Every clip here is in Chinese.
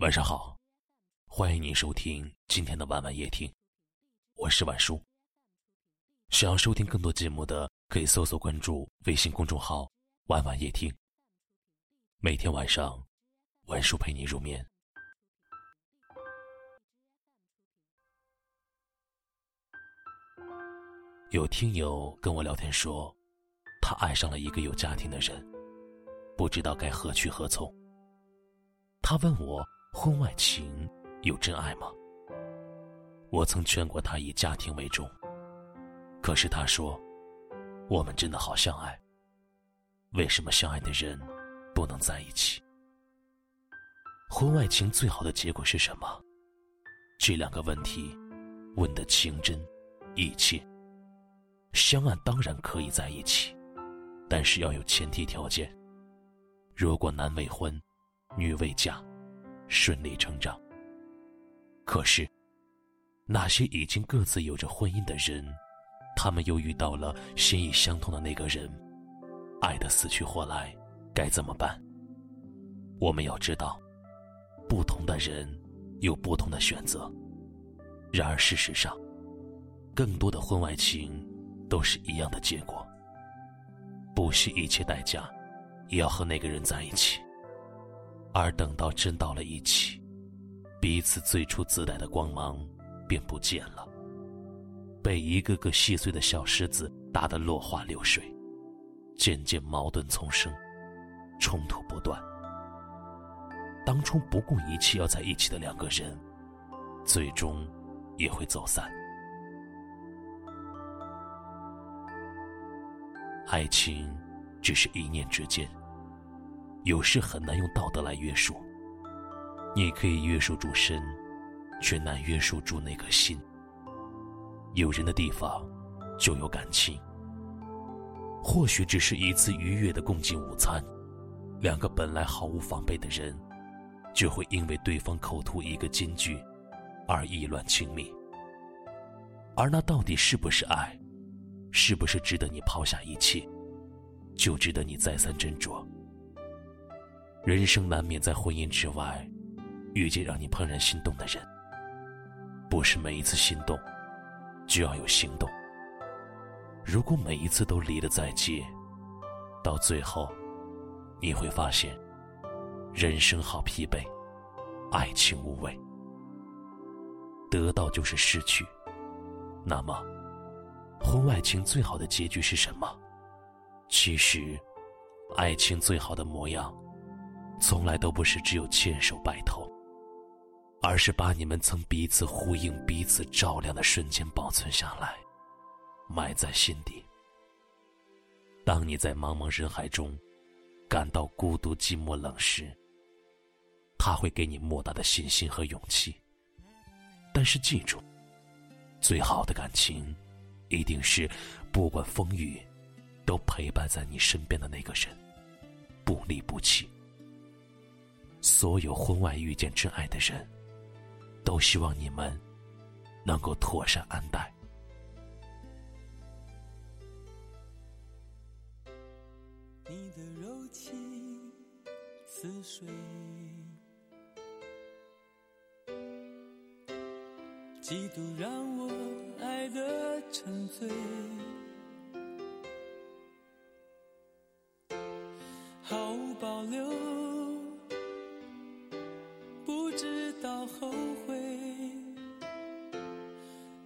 晚上好，欢迎您收听今天的晚晚夜听，我是晚叔。想要收听更多节目的，可以搜索关注微信公众号“晚晚夜听”。每天晚上，晚叔陪你入眠。有听友跟我聊天说，他爱上了一个有家庭的人，不知道该何去何从。他问我，婚外情有真爱吗？我曾劝过他以家庭为重，可是他说，我们真的好相爱。为什么相爱的人不能在一起？婚外情最好的结果是什么？这两个问题问得情真意切。相爱当然可以在一起，但是要有前提条件。如果男未婚，女未嫁，顺理成章。可是，那些已经各自有着婚姻的人，他们又遇到了心意相通的那个人，爱得死去活来，该怎么办？我们要知道，不同的人有不同的选择。然而事实上，更多的婚外情。都是一样的结果，不惜一切代价，也要和那个人在一起。而等到真到了一起，彼此最初自带的光芒便不见了，被一个个细碎的小石子打得落花流水，渐渐矛盾丛生，冲突不断。当初不顾一切要在一起的两个人，最终也会走散。爱情只是一念之间，有时很难用道德来约束。你可以约束住身，却难约束住那颗心。有人的地方，就有感情。或许只是一次愉悦的共进午餐，两个本来毫无防备的人，就会因为对方口吐一个金句，而意乱情迷。而那到底是不是爱？是不是值得你抛下一切，就值得你再三斟酌？人生难免在婚姻之外，遇见让你怦然心动的人。不是每一次心动，就要有行动。如果每一次都离得再近，到最后，你会发现，人生好疲惫，爱情无味。得到就是失去，那么。婚外情最好的结局是什么？其实，爱情最好的模样，从来都不是只有牵手白头，而是把你们曾彼此呼应、彼此照亮的瞬间保存下来，埋在心底。当你在茫茫人海中感到孤独、寂寞、冷时，他会给你莫大的信心和勇气。但是记住，最好的感情。一定是，不管风雨，都陪伴在你身边的那个人，不离不弃。所有婚外遇见真爱的人，都希望你们能够妥善安待。你的柔情似水，几度让我爱的。沉醉，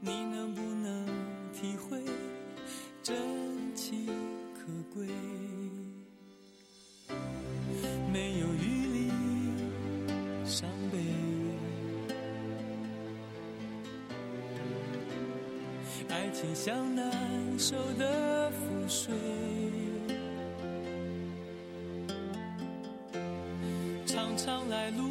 你能不能体会真情可贵？没有余力伤悲。爱情像难收的覆水，长长来路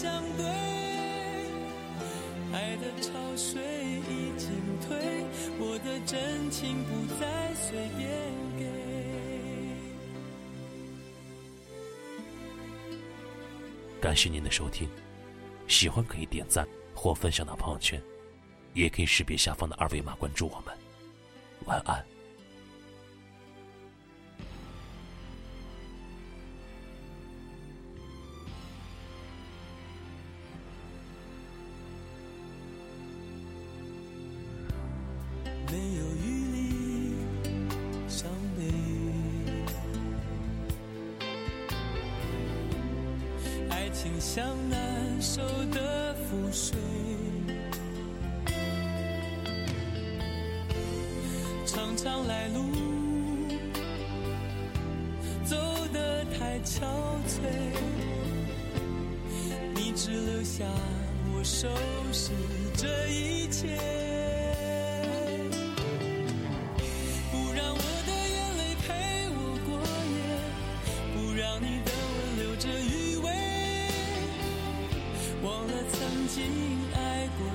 相对爱的潮水已经退我的真情不再随便给。感谢您的收听喜欢可以点赞或分享到朋友圈也可以识别下方的二维码关注我们。晚安。爱情像难收的覆水，常常来路走得太憔悴，你只留下我收拾这一切。